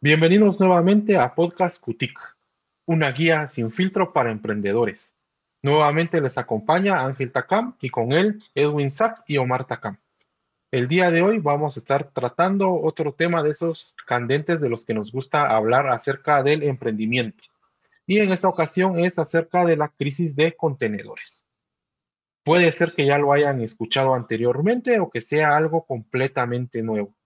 Bienvenidos nuevamente a Podcast Cutic, una guía sin filtro para emprendedores. Nuevamente les acompaña Ángel Takam y con él Edwin Sack y Omar Takam. El día de hoy vamos a estar tratando otro tema de esos candentes de los que nos gusta hablar acerca del emprendimiento. Y en esta ocasión es acerca de la crisis de contenedores. Puede ser que ya lo hayan escuchado anteriormente o que sea algo completamente nuevo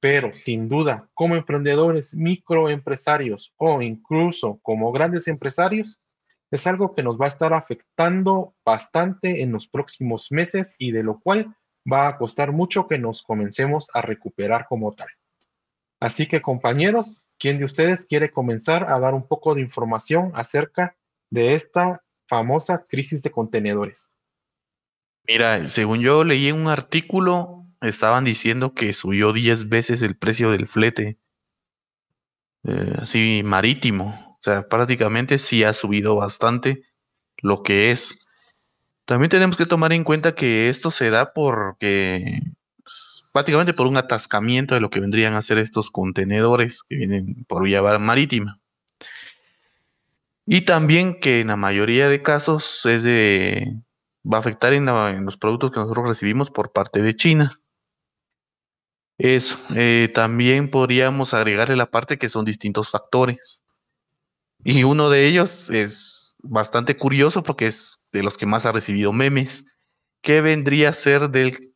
pero sin duda, como emprendedores, microempresarios o incluso como grandes empresarios, es algo que nos va a estar afectando bastante en los próximos meses y de lo cual va a costar mucho que nos comencemos a recuperar como tal. Así que compañeros, ¿quién de ustedes quiere comenzar a dar un poco de información acerca de esta famosa crisis de contenedores? Mira, según yo leí un artículo estaban diciendo que subió 10 veces el precio del flete, eh, así marítimo. O sea, prácticamente sí ha subido bastante lo que es. También tenemos que tomar en cuenta que esto se da porque pues, prácticamente por un atascamiento de lo que vendrían a ser estos contenedores que vienen por vía marítima. Y también que en la mayoría de casos es de, va a afectar en los productos que nosotros recibimos por parte de China. Eso, eh, también podríamos agregarle la parte que son distintos factores. Y uno de ellos es bastante curioso porque es de los que más ha recibido memes. ¿Qué vendría a ser del,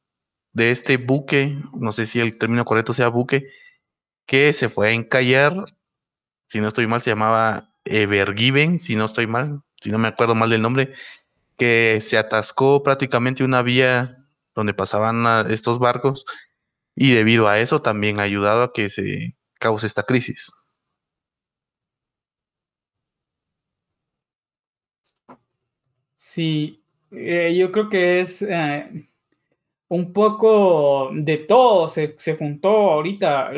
de este buque? No sé si el término correcto sea buque, que se fue a encallar. Si no estoy mal, se llamaba Evergiven, si no estoy mal, si no me acuerdo mal del nombre, que se atascó prácticamente una vía donde pasaban estos barcos y debido a eso también ha ayudado a que se cause esta crisis. Sí, eh, yo creo que es eh, un poco de todo, se, juntó ahorita,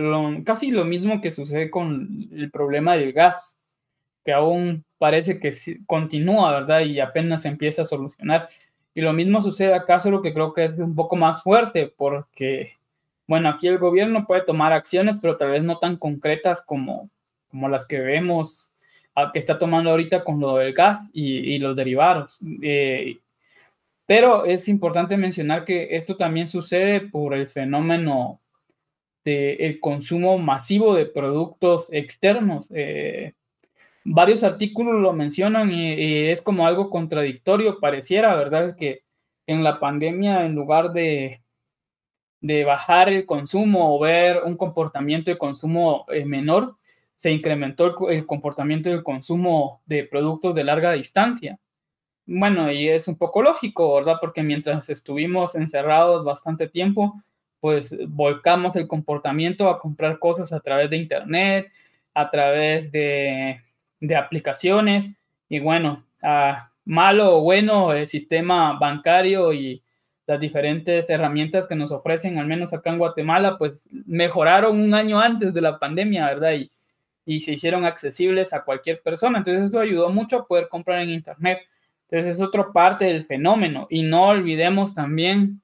casi lo mismo que sucede con el problema del gas, que aún parece que continúa, ¿verdad? Y apenas se empieza a solucionar. Y lo mismo sucede acá, solo que creo que es un poco más fuerte, porque bueno, aquí el gobierno puede tomar acciones, pero tal vez no tan concretas como, como las que vemos que está tomando ahorita con lo del gas y, los derivados. Eh, pero es importante mencionar que esto también sucede por el fenómeno del consumo masivo de productos externos. Eh, varios artículos lo mencionan y, es como algo contradictorio, pareciera, ¿verdad? Que en la pandemia, en lugar de de bajar el consumo o ver un comportamiento de consumo eh, menor, se incrementó el, comportamiento del consumo de productos de larga distancia. Bueno, y es un poco lógico, ¿verdad? Porque mientras estuvimos encerrados bastante tiempo, pues volcamos el comportamiento a comprar cosas a través de Internet, a través de, de aplicaciones, y bueno, malo o bueno, el sistema bancario y las diferentes herramientas que nos ofrecen, al menos acá en Guatemala, pues mejoraron un año antes de la pandemia, ¿verdad? Y, y se hicieron accesibles a cualquier persona. Entonces eso ayudó mucho a poder comprar en Internet. Entonces es otra parte del fenómeno. Y no olvidemos también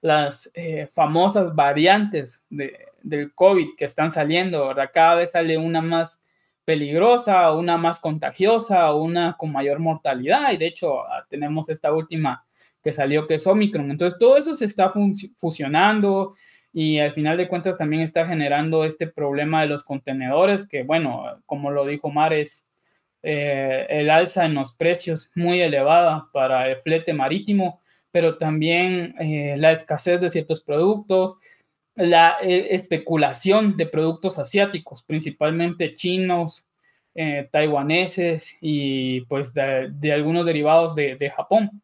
las eh, famosas variantes de, del COVID que están saliendo, ¿verdad? Cada vez sale una más peligrosa, una más contagiosa, una con mayor mortalidad. Y de hecho ah, tenemos esta última que salió que es Omicron. Entonces todo eso se está fusionando y al final de cuentas también está generando este problema de los contenedores, que bueno, como lo dijo Mar, es eh, el alza en los precios muy elevada para el flete marítimo, pero también eh, la escasez de ciertos productos, la eh, especulación de productos asiáticos, principalmente chinos, taiwaneses y pues de, algunos derivados de, de Japón.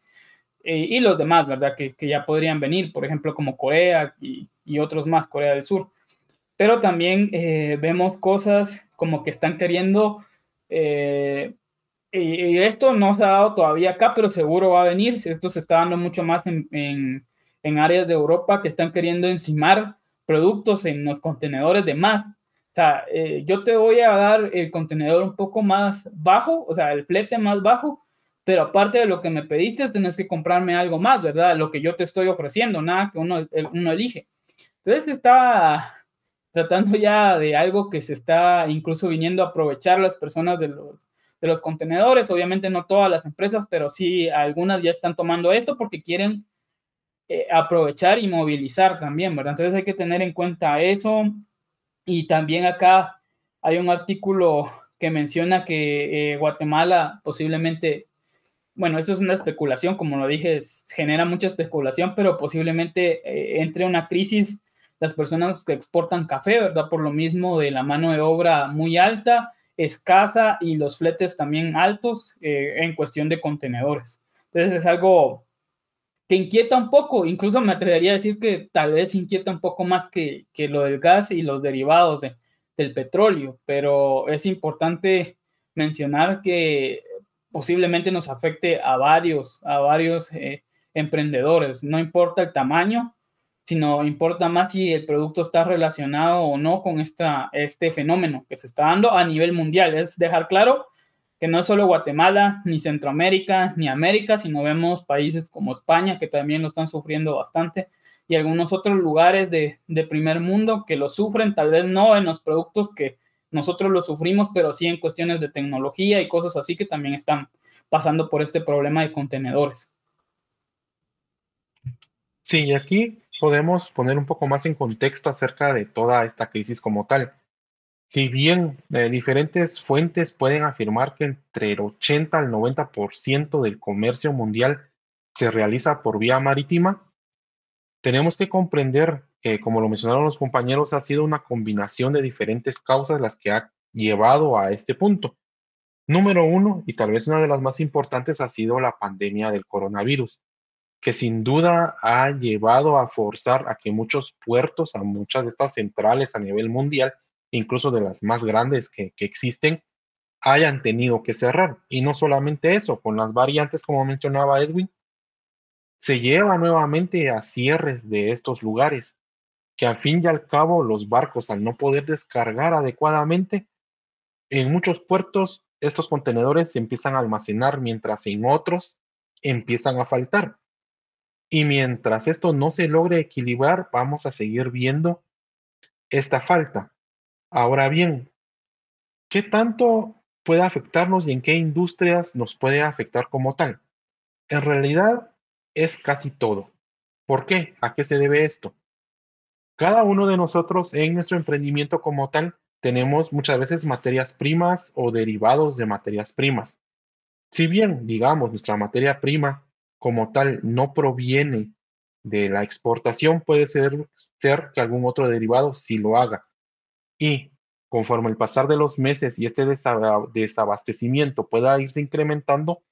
Eh, y los demás, ¿verdad? Que, que, ya podrían venir, por ejemplo, como Corea y, y otros más, Corea del Sur. Pero también eh, vemos cosas como que están queriendo, eh, y, esto no se ha dado todavía acá, pero seguro va a venir, esto se está dando mucho más en, en, en áreas de Europa que están queriendo encimar productos en los contenedores de más. O sea, yo te voy a dar el contenedor un poco más bajo, o sea, el flete más bajo, pero aparte de lo que me pediste, tenés que comprarme algo más, ¿verdad? Lo que yo te estoy ofreciendo, nada que uno, uno elige. Entonces está, tratando ya de algo que se está incluso viniendo a aprovechar las personas de los, de los contenedores. Obviamente no todas las empresas, pero sí algunas ya están tomando esto porque quieren eh, aprovechar y movilizar también, ¿verdad? Entonces hay que tener en cuenta eso. Y también acá hay un artículo que menciona que eh, Guatemala posiblemente, bueno, eso es una especulación, como lo dije, genera mucha especulación, pero posiblemente eh, entre una crisis las personas que exportan café, ¿verdad? Por lo mismo de la mano de obra muy alta, escasa y los fletes también altos en cuestión de contenedores. Entonces es algo que inquieta un poco, incluso me atrevería a decir que tal vez inquieta un poco más que, que lo del gas y los derivados de, del petróleo, pero es importante mencionar que posiblemente nos afecte a varios, a varios eh, emprendedores, no importa el tamaño, sino importa más si el producto está relacionado o no con esta, este fenómeno que se está dando a nivel mundial. Es dejar claro que no es solo Guatemala, ni Centroamérica, ni América, sino vemos países como España que también lo están sufriendo bastante y algunos otros lugares de, primer mundo que lo sufren, tal vez no en los productos que nosotros lo sufrimos, pero sí en cuestiones de tecnología y cosas así que también están pasando por este problema de contenedores. Sí, y aquí podemos poner un poco más en contexto acerca de toda esta crisis como tal. Si bien eh, diferentes fuentes pueden afirmar que entre el 80 al 90% del comercio mundial se realiza por vía marítima, tenemos que comprender que, como lo mencionaron los compañeros, ha sido una combinación de diferentes causas las que ha llevado a este punto. Número uno, y tal vez una de las más importantes, ha sido la pandemia del coronavirus, que sin duda ha llevado a forzar a que muchos puertos, a muchas de estas centrales a nivel mundial, incluso de las más grandes que, existen, hayan tenido que cerrar. Y no solamente eso, con las variantes, como mencionaba Edwin, se lleva nuevamente a cierres de estos lugares, que al fin y al cabo los barcos, al no poder descargar adecuadamente, en muchos puertos estos contenedores se empiezan a almacenar, mientras en otros empiezan a faltar. Y mientras esto no se logre equilibrar, vamos a seguir viendo esta falta. Ahora bien, ¿qué tanto puede afectarnos y en qué industrias nos puede afectar como tal? En realidad es casi todo. ¿Por qué? ¿A qué se debe esto? Cada uno de nosotros en nuestro emprendimiento como tal tenemos muchas veces materias primas o derivados de materias primas. Si bien, digamos, nuestra materia prima como tal no proviene de la exportación, puede ser, ser que algún otro derivado sí lo haga. Y conforme el pasar de los meses y este desabastecimiento pueda irse incrementando,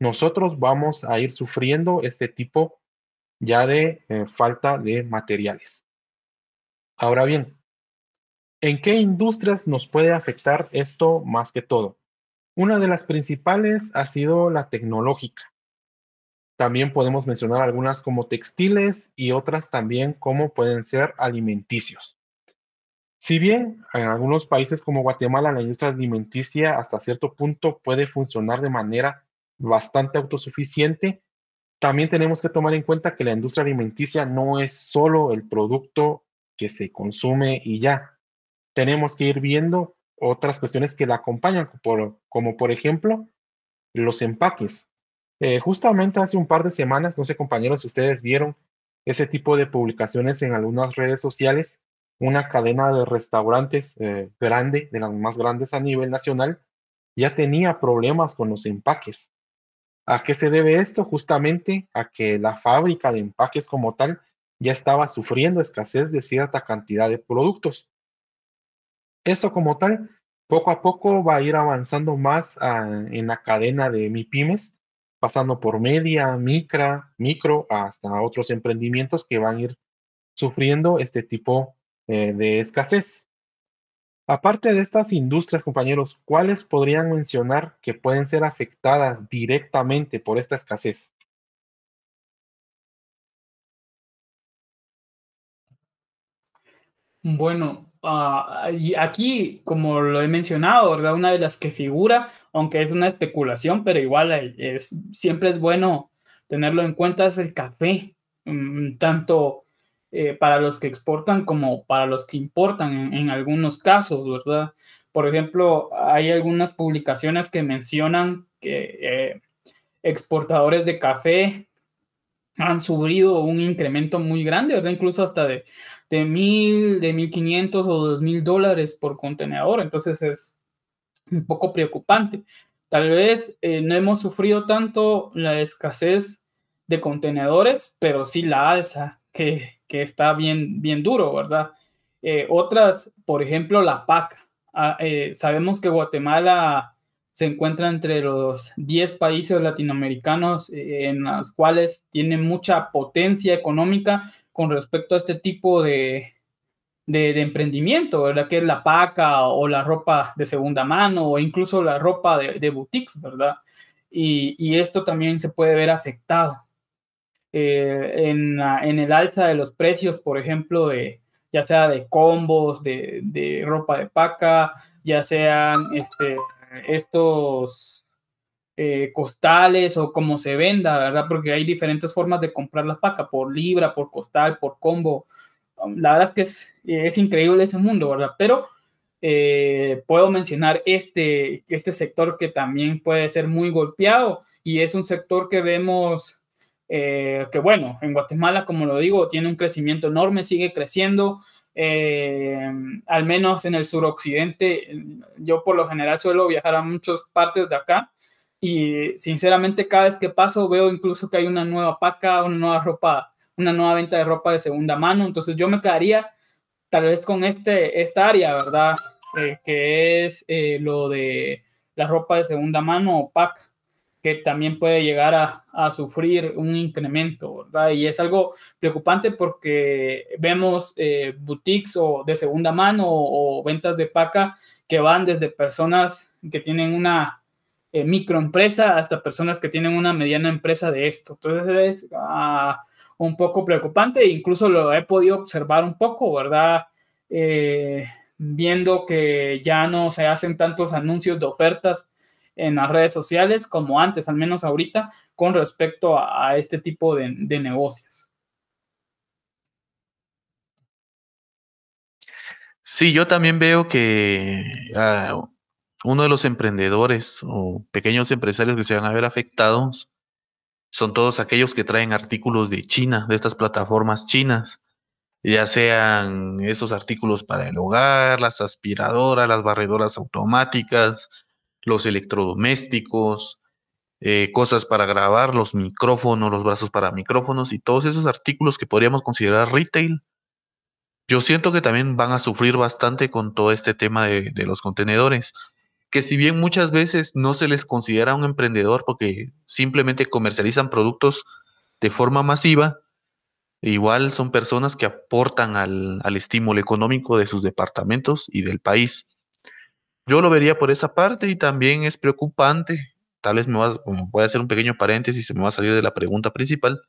nosotros vamos a ir sufriendo este tipo ya de eh, falta de materiales. Ahora bien, ¿en qué industrias nos puede afectar esto más que todo? Una de las principales ha sido la tecnológica. También podemos mencionar algunas como textiles y otras también como pueden ser alimenticios. Si bien en algunos países como Guatemala la industria alimenticia hasta cierto punto puede funcionar de manera bastante autosuficiente, también tenemos que tomar en cuenta que la industria alimenticia no es solo el producto que se consume y ya. Tenemos que ir viendo otras cuestiones que la acompañan, como por ejemplo los empaques. Eh, justamente hace un par de semanas, no sé compañeros si ustedes vieron ese tipo de publicaciones en algunas redes sociales, una cadena de restaurantes eh, grande, de las más grandes a nivel nacional, ya tenía problemas con los empaques. ¿A qué se debe esto? Justamente a que la fábrica de empaques como tal ya estaba sufriendo escasez de cierta cantidad de productos. Esto como tal, poco a poco va a ir avanzando más ah, en la cadena de MIPIMES, pasando por media, micra, micro, hasta otros emprendimientos que van a ir sufriendo este tipo eh, de escasez. Aparte de estas industrias, compañeros, ¿cuáles podrían mencionar que pueden ser afectadas directamente por esta escasez? Bueno, ah, aquí, como lo he mencionado, ¿verdad? Una de las que figura, aunque es una especulación, pero igual siempre es bueno tenerlo en cuenta, es el café. Mm, tanto eh, para los que exportan como para los que importan en, algunos casos, ¿verdad? Por ejemplo, hay algunas publicaciones que mencionan que eh, exportadores de café han sufrido un incremento muy grande, ¿verdad? Incluso hasta de, de mil, de mil quinientos o dos mil dólares por contenedor. Entonces es un poco preocupante. Tal vez eh, no hemos sufrido tanto la escasez de contenedores, pero sí la alza, que, que está bien, bien duro, ¿verdad? Eh, otras, por ejemplo, la PAC. Ah, eh, sabemos que Guatemala se encuentra entre los 10 países latinoamericanos en los cuales tiene mucha potencia económica con respecto a este tipo de, de, emprendimiento, ¿verdad? Que es la paca o la ropa de segunda mano o incluso la ropa de, boutiques, ¿verdad? Y, y, esto también se puede ver afectado eh, en, en, el alza de los precios, por ejemplo, de ya sea de combos, de, de ropa de paca, ya sean este, estos eh, costales o como se venda, ¿verdad? Porque hay diferentes formas de comprar la paca, por libra, por costal, por combo, la verdad es que es, increíble ese mundo, ¿verdad? Pero eh, puedo mencionar este, este sector que también puede ser muy golpeado y es un sector que vemos eh, que, bueno, en Guatemala, como lo digo, tiene un crecimiento enorme, sigue creciendo. Al menos en el suroccidente, yo por lo general suelo viajar a muchas partes de acá y sinceramente cada vez que paso veo incluso que hay una nueva paca, una nueva ropa una nueva venta de ropa de segunda mano. Entonces yo me quedaría tal vez con este, esta área, ¿verdad? Eh, que es eh, lo de la ropa de segunda mano o pack, que también puede llegar a, sufrir un incremento, ¿verdad? Y es algo preocupante porque vemos eh, boutiques o de segunda mano o, ventas de paca que van desde personas que tienen una microempresa hasta personas que tienen una mediana empresa de esto. Entonces es... Uh, un poco preocupante, incluso lo he podido observar un poco, ¿verdad? Eh, viendo que ya no se hacen tantos anuncios de ofertas en las redes sociales como antes, al menos ahorita, con respecto a, este tipo de, negocios. Sí, yo también veo que ah, uno de los emprendedores o pequeños empresarios que se van a ver afectados son todos aquellos que traen artículos de China, de estas plataformas chinas, ya sean esos artículos para el hogar, las aspiradoras, las barredoras automáticas, los electrodomésticos, eh, cosas para grabar, los micrófonos, los brazos para micrófonos y todos esos artículos que podríamos considerar retail. Yo siento que también van a sufrir bastante con todo este tema de los contenedores que si bien muchas veces no se les considera un emprendedor porque simplemente comercializan productos de forma masiva, igual son personas que aportan al, estímulo económico de sus departamentos y del país. Yo lo vería por esa parte y también es preocupante. Tal vez me voy a hacer un pequeño paréntesis, se me va a salir de la pregunta principal,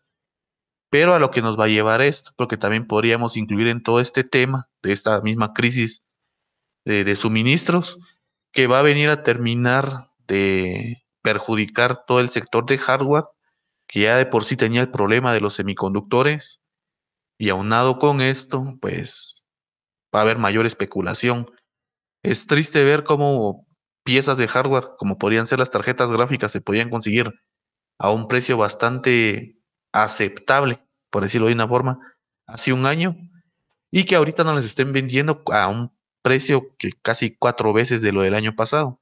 pero a lo que nos va a llevar esto, porque también podríamos incluir en todo este tema de esta misma crisis de suministros, que va a venir a terminar de perjudicar todo el sector de hardware, que ya de por sí tenía el problema de los semiconductores, y aunado con esto, pues va a haber mayor especulación. Es triste ver cómo piezas de hardware, como podrían ser las tarjetas gráficas, se podían conseguir a un precio bastante aceptable, por decirlo de una forma, hace un año, y que ahorita no les estén vendiendo a un precio que casi cuatro veces de lo del año pasado.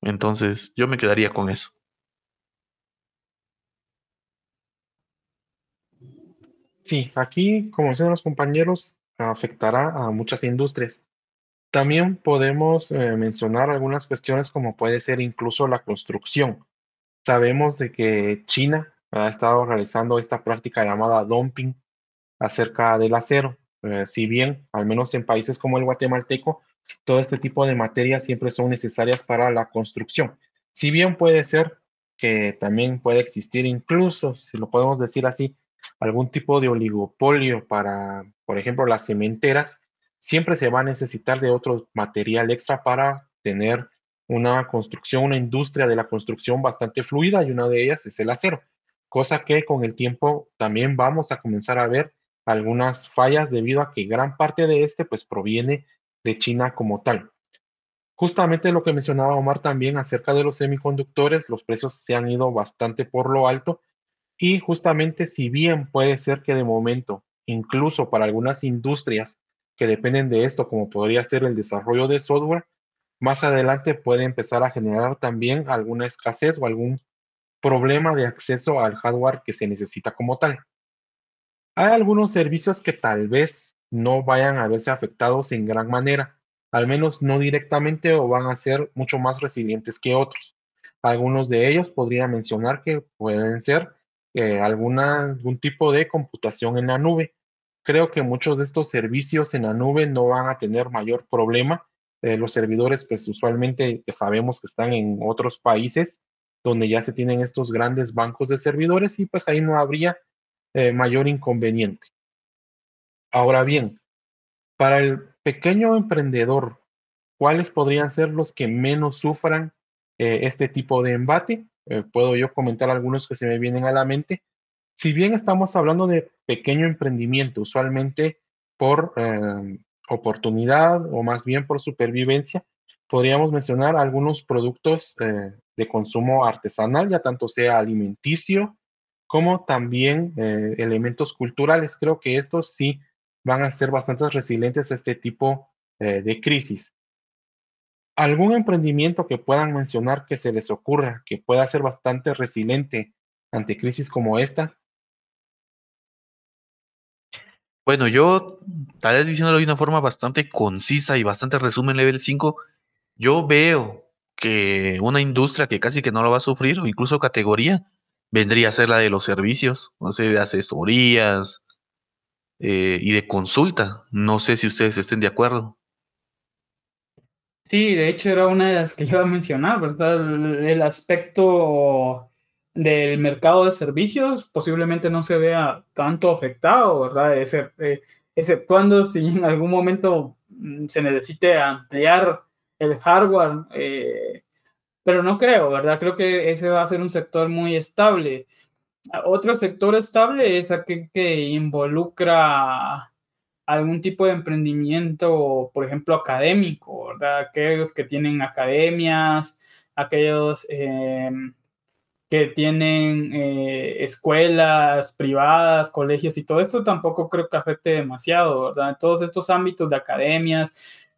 Entonces, yo me quedaría con eso. Sí, aquí, como dicen los compañeros, afectará a muchas industrias. También podemos eh, mencionar algunas cuestiones como puede ser incluso la construcción. Sabemos de que China ha estado realizando esta práctica llamada dumping acerca del acero. Eh, si bien, al menos en países como el guatemalteco, todo este tipo de materias siempre son necesarias para la construcción. Si bien puede ser que también puede existir incluso, si lo podemos decir así, algún tipo de oligopolio para, por ejemplo, las cementeras, siempre se va a necesitar de otro material extra para tener una construcción, una industria de la construcción bastante fluida y una de ellas es el acero, cosa que con el tiempo también vamos a comenzar a ver algunas fallas debido a que gran parte de este pues proviene de China como tal. Justamente lo que mencionaba Omar también acerca de los semiconductores, los precios se han ido bastante por lo alto y justamente si bien puede ser que de momento, incluso para algunas industrias que dependen de esto, como podría ser el desarrollo de software, más adelante puede empezar a generar también alguna escasez o algún problema de acceso al hardware que se necesita como tal. Hay algunos servicios que tal vez no vayan a verse afectados en gran manera, al menos no directamente o van a ser mucho más resilientes que otros. Algunos de ellos podría mencionar que pueden ser eh, algún tipo de computación en la nube. Creo que muchos de estos servicios en la nube no van a tener mayor problema. Eh, los servidores, pues usualmente sabemos que están en otros países donde ya se tienen estos grandes bancos de servidores y pues ahí no habría eh, mayor inconveniente. Ahora bien, para el pequeño emprendedor, ¿cuáles podrían ser los que menos sufran eh, este tipo de embate? Eh, puedo yo comentar algunos que se me vienen a la mente. Si bien estamos hablando de pequeño emprendimiento, usualmente por oportunidad o más bien por supervivencia, podríamos mencionar algunos productos de consumo artesanal, ya tanto sea alimenticio como también eh, elementos culturales. Creo que estos sí van a ser bastante resilientes a este tipo eh, de crisis. ¿Algún emprendimiento que puedan mencionar que se les ocurra, que pueda ser bastante resiliente ante crisis como esta? Bueno, yo, tal vez diciéndolo de una forma bastante concisa y bastante resumen level 5, yo veo que una industria que casi que no lo va a sufrir, o incluso categoría, vendría a ser la de los servicios, no sé, de asesorías eh, y de consulta. No sé si ustedes estén de acuerdo. Sí, de hecho era una de las que iba a mencionar, ¿verdad? El, aspecto del mercado de servicios posiblemente no se vea tanto afectado, ¿verdad? Eh, exceptuando si en algún momento mm, se necesite ampliar el hardware eh, pero no creo, ¿verdad? Creo que ese va a ser un sector muy estable. Otro sector estable es aquel que involucra algún tipo de emprendimiento, por ejemplo, académico, ¿verdad? Aquellos que tienen academias, aquellos em, que tienen eh, escuelas privadas, colegios y todo esto tampoco creo que afecte demasiado, ¿verdad? Todos estos ámbitos de academias,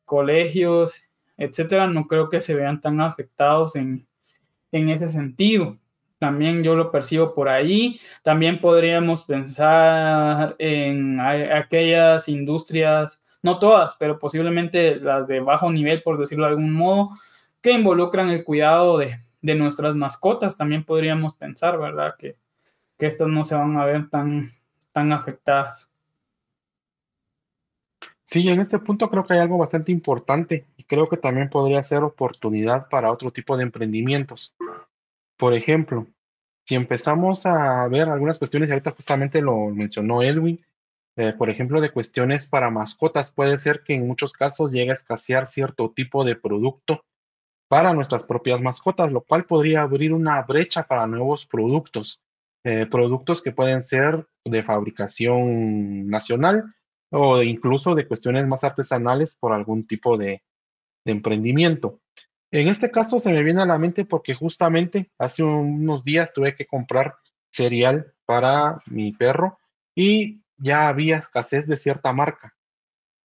colegios etcétera, no creo que se vean tan afectados en, ese sentido. También yo lo percibo por ahí. También podríamos pensar en aquellas industrias, no todas, pero posiblemente las de bajo nivel, por decirlo de algún modo, que involucran el cuidado de, nuestras mascotas. También podríamos pensar, ¿verdad? Que, que estas no se van a ver tan, tan afectadas. Sí, en este punto creo que hay algo bastante importante y creo que también podría ser oportunidad para otro tipo de emprendimientos. Por ejemplo, si empezamos a ver algunas cuestiones, y ahorita justamente lo mencionó Edwin, eh, por ejemplo, de cuestiones para mascotas, puede ser que en muchos casos llegue a escasear cierto tipo de producto para nuestras propias mascotas, lo cual podría abrir una brecha para nuevos productos, eh, productos que pueden ser de fabricación nacional o incluso de cuestiones más artesanales por algún tipo de, emprendimiento. En este caso se me viene a la mente porque justamente hace unos días tuve que comprar cereal para mi perro y ya había escasez de cierta marca.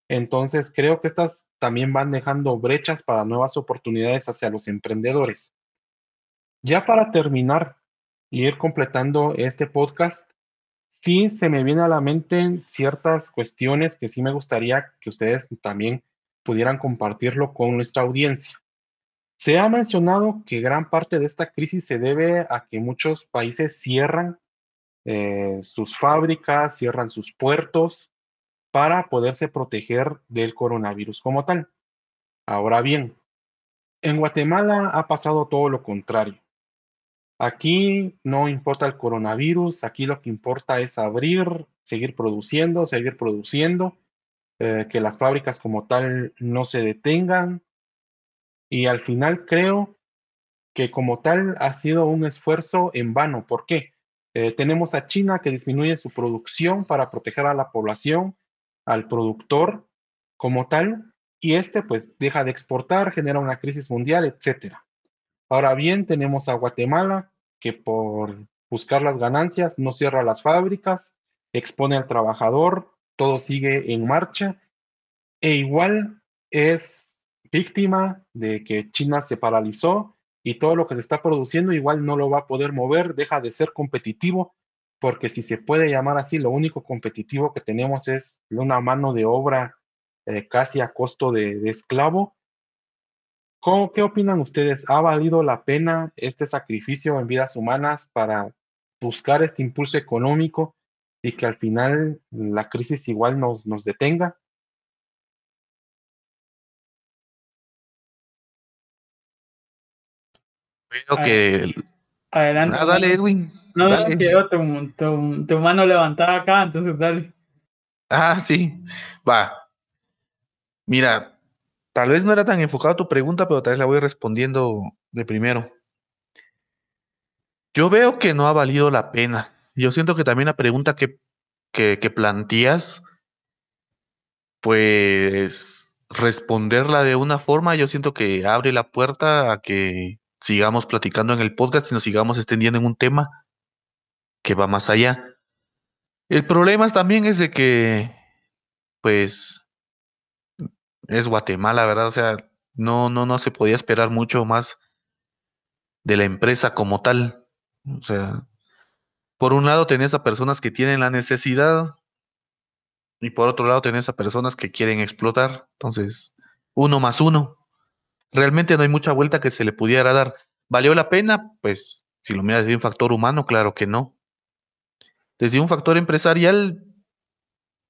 Entonces creo que estas también van dejando brechas para nuevas oportunidades hacia los emprendedores. Ya para terminar y ir completando este podcast, sí se me viene a la mente ciertas cuestiones que sí me gustaría que ustedes también pudieran compartirlo con nuestra audiencia. Se ha mencionado que gran parte de esta crisis se debe a que muchos países cierran eh, sus fábricas, cierran sus puertos para poderse proteger del coronavirus como tal. Ahora bien, en Guatemala ha pasado todo lo contrario. Aquí no importa el coronavirus, aquí lo que importa es abrir, seguir produciendo, seguir produciendo, eh, que las fábricas como tal no se detengan. Y al final creo que como tal ha sido un esfuerzo en vano. ¿Por qué? Eh, tenemos a China que disminuye su producción para proteger a la población, al productor como tal, y este pues deja de exportar, genera una crisis mundial, etc. Ahora bien, tenemos a Guatemala que por buscar las ganancias no cierra las fábricas, expone al trabajador, todo sigue en marcha e igual es víctima de que China se paralizó y todo lo que se está produciendo igual no lo va a poder mover, deja de ser competitivo, porque si se puede llamar así, lo único competitivo que tenemos es una mano de obra eh, casi a costo de, esclavo. ¿Qué opinan ustedes? ¿Ha valido la pena este sacrificio en vidas humanas para buscar este impulso económico y que al final la crisis igual nos, nos detenga? Creo que. Adelante. Ah, dale, Edwin. No, dale. quiero tu, tu, mano levantada acá, entonces dale. Ah, sí. Va. Mira, tal vez no era tan enfocada tu pregunta, pero tal vez la voy respondiendo de primero. Yo veo que no ha valido la pena. Yo siento que también la pregunta que, que, que planteas, pues responderla de una forma, yo siento que abre la puerta a que sigamos platicando en el podcast y nos sigamos extendiendo en un tema que va más allá. El problema también es de que, pues, es Guatemala, ¿verdad? O sea, no, no, no se podía esperar mucho más de la empresa como tal. O sea, por un lado tenés a personas que tienen la necesidad y por otro lado tenés a personas que quieren explotar. Entonces, uno más uno realmente no hay mucha vuelta que se le pudiera dar. ¿Valió la pena? Pues si lo miras desde un factor humano, claro que no. Desde un factor empresarial,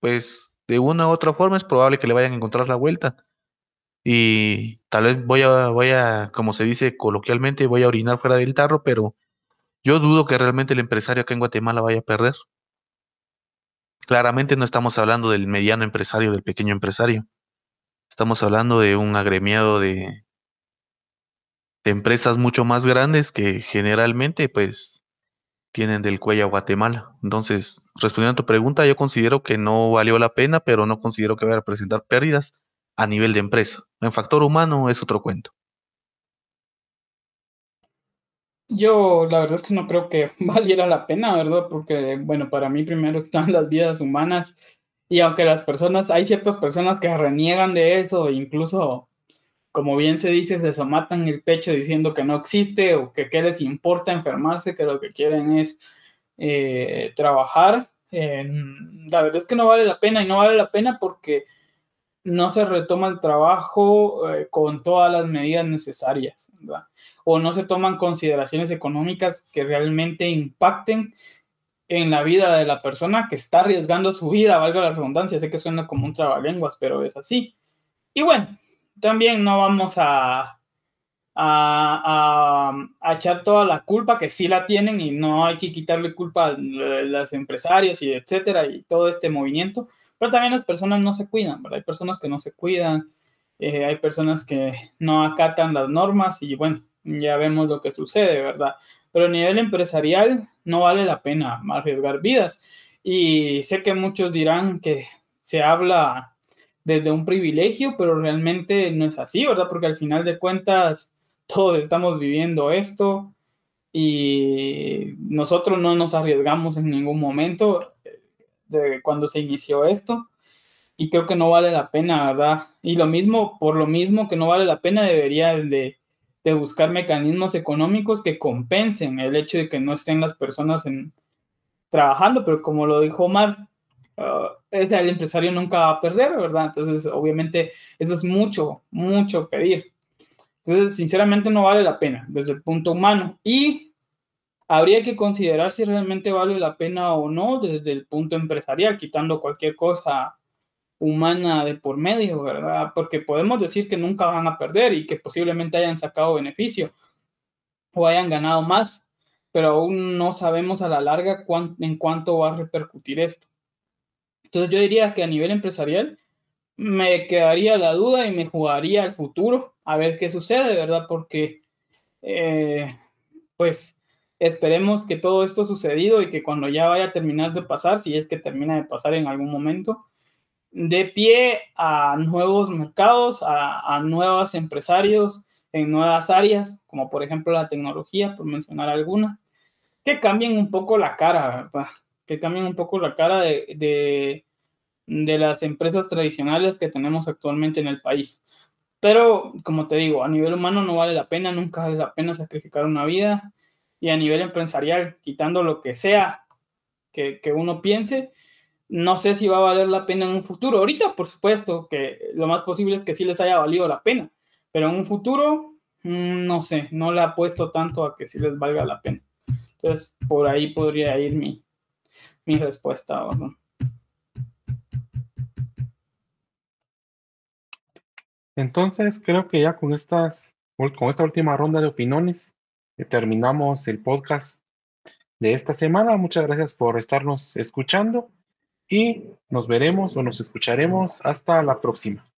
pues de una u otra forma es probable que le vayan a encontrar la vuelta. Y tal vez voy a, voy a, como se dice coloquialmente, voy a orinar fuera del tarro, pero yo dudo que realmente el empresario acá en Guatemala vaya a perder. Claramente no estamos hablando del mediano empresario, del pequeño empresario. Estamos hablando de un agremiado de de empresas mucho más grandes que generalmente pues tienen del cuello a Guatemala. Entonces, respondiendo a tu pregunta, yo considero que no valió la pena, pero no considero que vaya a presentar pérdidas a nivel de empresa. En factor humano es otro cuento. Yo la verdad es que no creo que valiera la pena, ¿verdad? Porque, bueno, para mí primero están las vidas humanas y aunque las personas, hay ciertas personas que reniegan de eso, incluso como bien se dice, se somatan el pecho diciendo que no existe o que qué les importa enfermarse, que lo que quieren es eh, trabajar. la verdad es que no vale la pena y no vale la pena porque no se retoma el trabajo eh, con todas las medidas necesarias, O no se toman consideraciones económicas que realmente impacten en la vida de la persona que está arriesgando su vida, valga la redundancia, sé que suena como un trabalenguas, pero es así. Y bueno, también no vamos a, a, echar toda la culpa, que sí la tienen y no hay que quitarle culpa a las empresarias y etcétera y todo este movimiento, pero también las personas no se cuidan, ¿verdad? Hay personas que no se cuidan, eh, hay personas que no acatan las normas y bueno, ya vemos lo que sucede, ¿verdad? Pero a nivel empresarial no vale la pena arriesgar vidas. Y sé que muchos dirán que se habla desde un privilegio, pero realmente no es así, ¿verdad? Porque al final de cuentas todos estamos viviendo esto y nosotros no nos arriesgamos en ningún momento de cuando se inició esto y creo que no vale la pena, ¿verdad? Y lo mismo, por lo mismo que no vale la pena, debería de, de buscar mecanismos económicos que compensen el hecho de que no estén las personas en, trabajando, pero como lo dijo Omar, uh, el empresario nunca va a perder, ¿verdad? Entonces, obviamente, eso es mucho, mucho pedir. Entonces, sinceramente, no vale la pena desde el punto humano. Y habría que considerar si realmente vale la pena o no desde el punto empresarial, quitando cualquier cosa humana de por medio, ¿verdad? Porque podemos decir que nunca van a perder y que posiblemente hayan sacado beneficio o hayan ganado más, pero aún no sabemos a la larga en cuánto va a repercutir esto. Entonces yo diría que a nivel empresarial me quedaría la duda y me jugaría al futuro a ver qué sucede, ¿verdad? Porque, eh, pues, Esperemos que todo esto sucedido y que cuando ya vaya a terminar de pasar, si es que termina de pasar en algún momento, dé pie a nuevos mercados, a, a nuevos empresarios en nuevas áreas, como por ejemplo la tecnología, por mencionar alguna, que cambien un poco la cara, ¿verdad? Que cambien un poco la cara de, de, de las empresas tradicionales que tenemos actualmente en el país. Pero, como te digo, a nivel humano no vale la pena, nunca vale la pena sacrificar una vida y a nivel empresarial, quitando lo que sea que, que, uno piense, no sé si va a valer la pena en un futuro. Ahorita, por supuesto, que lo más posible es que sí les haya valido la pena, pero en un futuro, mm, no sé, no le apuesto tanto a que sí les valga la pena. Entonces, por ahí podría ir mi, mi respuesta. ¿verdad? Entonces, creo que ya con estas, con esta última ronda de opiniones, terminamos el podcast de esta semana. Muchas gracias por estarnos escuchando y nos veremos o nos escucharemos hasta la próxima.